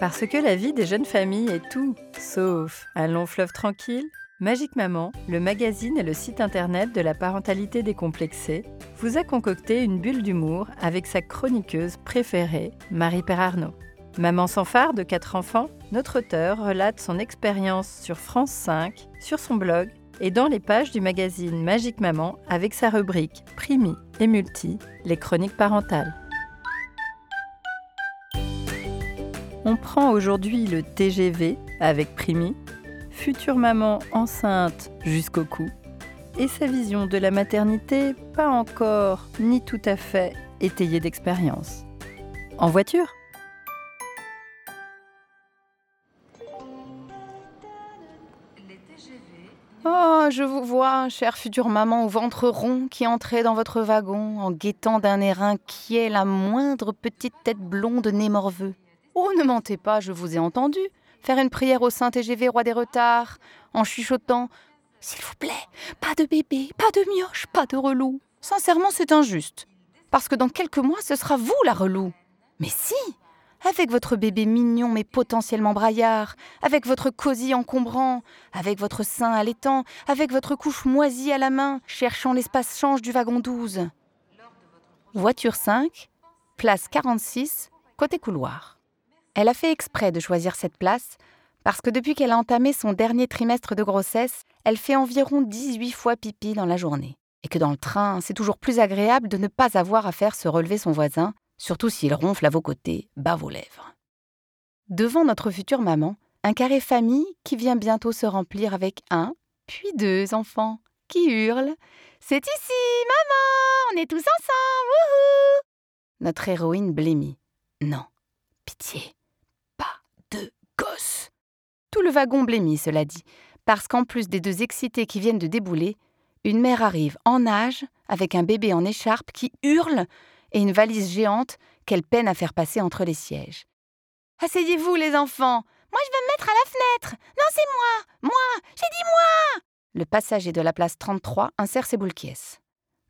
Parce que la vie des jeunes familles est tout, sauf un long fleuve tranquille, Magique Maman, le magazine et le site internet de la parentalité décomplexée, vous a concocté une bulle d'humour avec sa chroniqueuse préférée, Marie-Père Arnaud. Maman sans phare de quatre enfants, notre auteur relate son expérience sur France 5, sur son blog et dans les pages du magazine Magique Maman avec sa rubrique Primi et Multi, les chroniques parentales. On prend aujourd'hui le TGV avec Primi, future maman enceinte jusqu'au cou, et sa vision de la maternité pas encore ni tout à fait étayée d'expérience. En voiture? Oh, je vous vois, chère future maman au ventre rond qui entrait dans votre wagon en guettant d'un air inquiet la moindre petite tête blonde nez morveux. Oh, ne mentez pas, je vous ai entendu faire une prière au Saint TGV roi des retards en chuchotant S'il vous plaît, pas de bébé, pas de mioche, pas de relou. Sincèrement, c'est injuste. Parce que dans quelques mois, ce sera vous la relou. Mais si Avec votre bébé mignon mais potentiellement braillard, avec votre cosy encombrant, avec votre sein allaitant, avec votre couche moisie à la main, cherchant l'espace change du wagon 12. Voiture 5, place 46, côté couloir. Elle a fait exprès de choisir cette place parce que depuis qu'elle a entamé son dernier trimestre de grossesse, elle fait environ 18 fois pipi dans la journée. Et que dans le train, c'est toujours plus agréable de ne pas avoir à faire se relever son voisin, surtout s'il ronfle à vos côtés, bas vos lèvres. Devant notre future maman, un carré famille qui vient bientôt se remplir avec un, puis deux enfants qui hurlent C'est ici, maman On est tous ensemble Notre héroïne blêmit. Non, pitié. Tout le wagon blêmit, cela dit, parce qu'en plus des deux excités qui viennent de débouler, une mère arrive en nage avec un bébé en écharpe qui hurle et une valise géante qu'elle peine à faire passer entre les sièges. Asseyez-vous, les enfants. Moi, je vais me mettre à la fenêtre. Non, c'est moi. Moi. J'ai dit moi. Le passager de la place 33 insère ses boules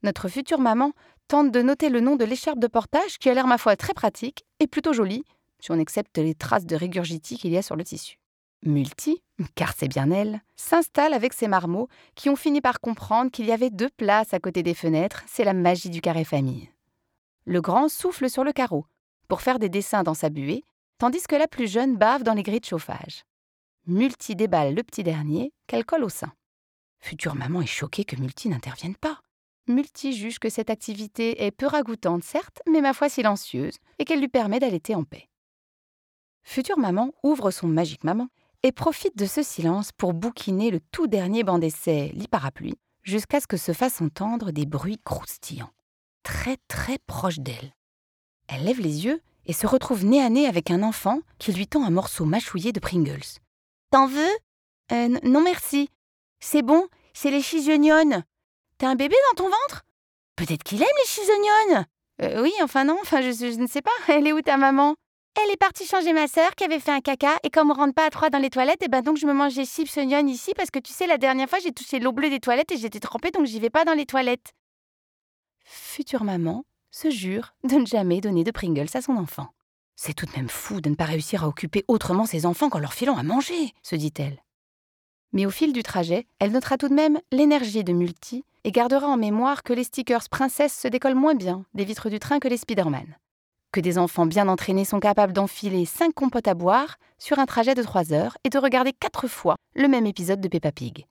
Notre future maman tente de noter le nom de l'écharpe de portage qui a l'air, ma foi, très pratique et plutôt jolie, si on accepte les traces de régurgitis qu'il y a sur le tissu. Multi, car c'est bien elle, s'installe avec ses marmots qui ont fini par comprendre qu'il y avait deux places à côté des fenêtres, c'est la magie du carré famille. Le grand souffle sur le carreau pour faire des dessins dans sa buée, tandis que la plus jeune bave dans les grilles de chauffage. Multi déballe le petit dernier qu'elle colle au sein. Future maman est choquée que Multi n'intervienne pas. Multi juge que cette activité est peu ragoûtante, certes, mais ma foi silencieuse, et qu'elle lui permet d'allaiter en paix. Future maman ouvre son magique maman et profite de ce silence pour bouquiner le tout dernier banc d'essai, lit parapluie, jusqu'à ce que se fassent entendre des bruits croustillants, très très proches d'elle. Elle lève les yeux et se retrouve nez à nez avec un enfant qui lui tend un morceau mâchouillé de Pringles. T'en veux? Euh, Non merci. C'est bon, c'est les chisognonnes. T'as un bébé dans ton ventre? Peut-être qu'il aime les chisognonnes euh, Oui, enfin non, enfin je ne sais pas. Elle est où ta maman? Elle est partie changer ma sœur qui avait fait un caca et comme on rentre pas à trois dans les toilettes, et eh ben donc je me mange des chips oignons ici parce que tu sais la dernière fois j'ai touché l'eau bleue des toilettes et j'étais trempée donc j'y vais pas dans les toilettes. Future maman se jure de ne jamais donner de Pringles à son enfant. C'est tout de même fou de ne pas réussir à occuper autrement ses enfants qu'en leur filant à manger, se dit-elle. Mais au fil du trajet, elle notera tout de même l'énergie de Multi et gardera en mémoire que les stickers princesses se décollent moins bien des vitres du train que les Spider-Man que des enfants bien entraînés sont capables d'enfiler 5 compotes à boire sur un trajet de 3 heures et de regarder 4 fois le même épisode de Peppa Pig.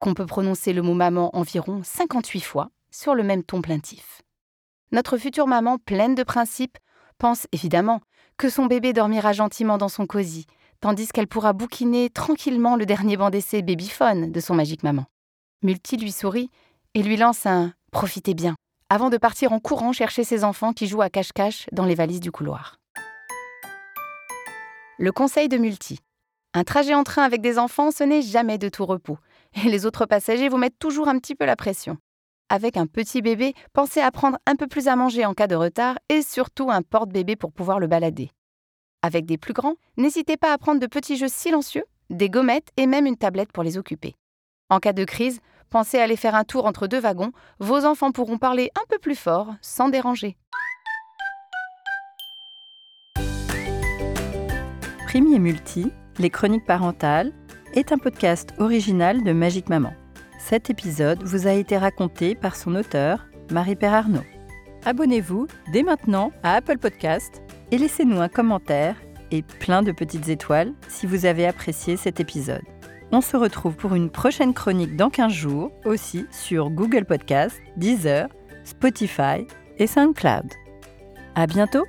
Qu'on peut prononcer le mot maman environ 58 fois sur le même ton plaintif. Notre future maman, pleine de principes, pense évidemment que son bébé dormira gentiment dans son cosy, tandis qu'elle pourra bouquiner tranquillement le dernier banc d'essai babyphone de son magique maman. Multi lui sourit et lui lance un Profitez bien avant de partir en courant chercher ses enfants qui jouent à cache-cache dans les valises du couloir. Le conseil de Multi. Un trajet en train avec des enfants, ce n'est jamais de tout repos. Et les autres passagers vous mettent toujours un petit peu la pression. Avec un petit bébé, pensez à prendre un peu plus à manger en cas de retard et surtout un porte-bébé pour pouvoir le balader. Avec des plus grands, n'hésitez pas à prendre de petits jeux silencieux, des gommettes et même une tablette pour les occuper. En cas de crise, pensez à aller faire un tour entre deux wagons, vos enfants pourront parler un peu plus fort sans déranger. Premier Multi, les chroniques parentales, est un podcast original de Magique Maman. Cet épisode vous a été raconté par son auteur, Marie-Père Arnaud. Abonnez-vous dès maintenant à Apple Podcast et laissez-nous un commentaire et plein de petites étoiles si vous avez apprécié cet épisode. On se retrouve pour une prochaine chronique dans 15 jours, aussi sur Google Podcast, Deezer, Spotify et SoundCloud. À bientôt!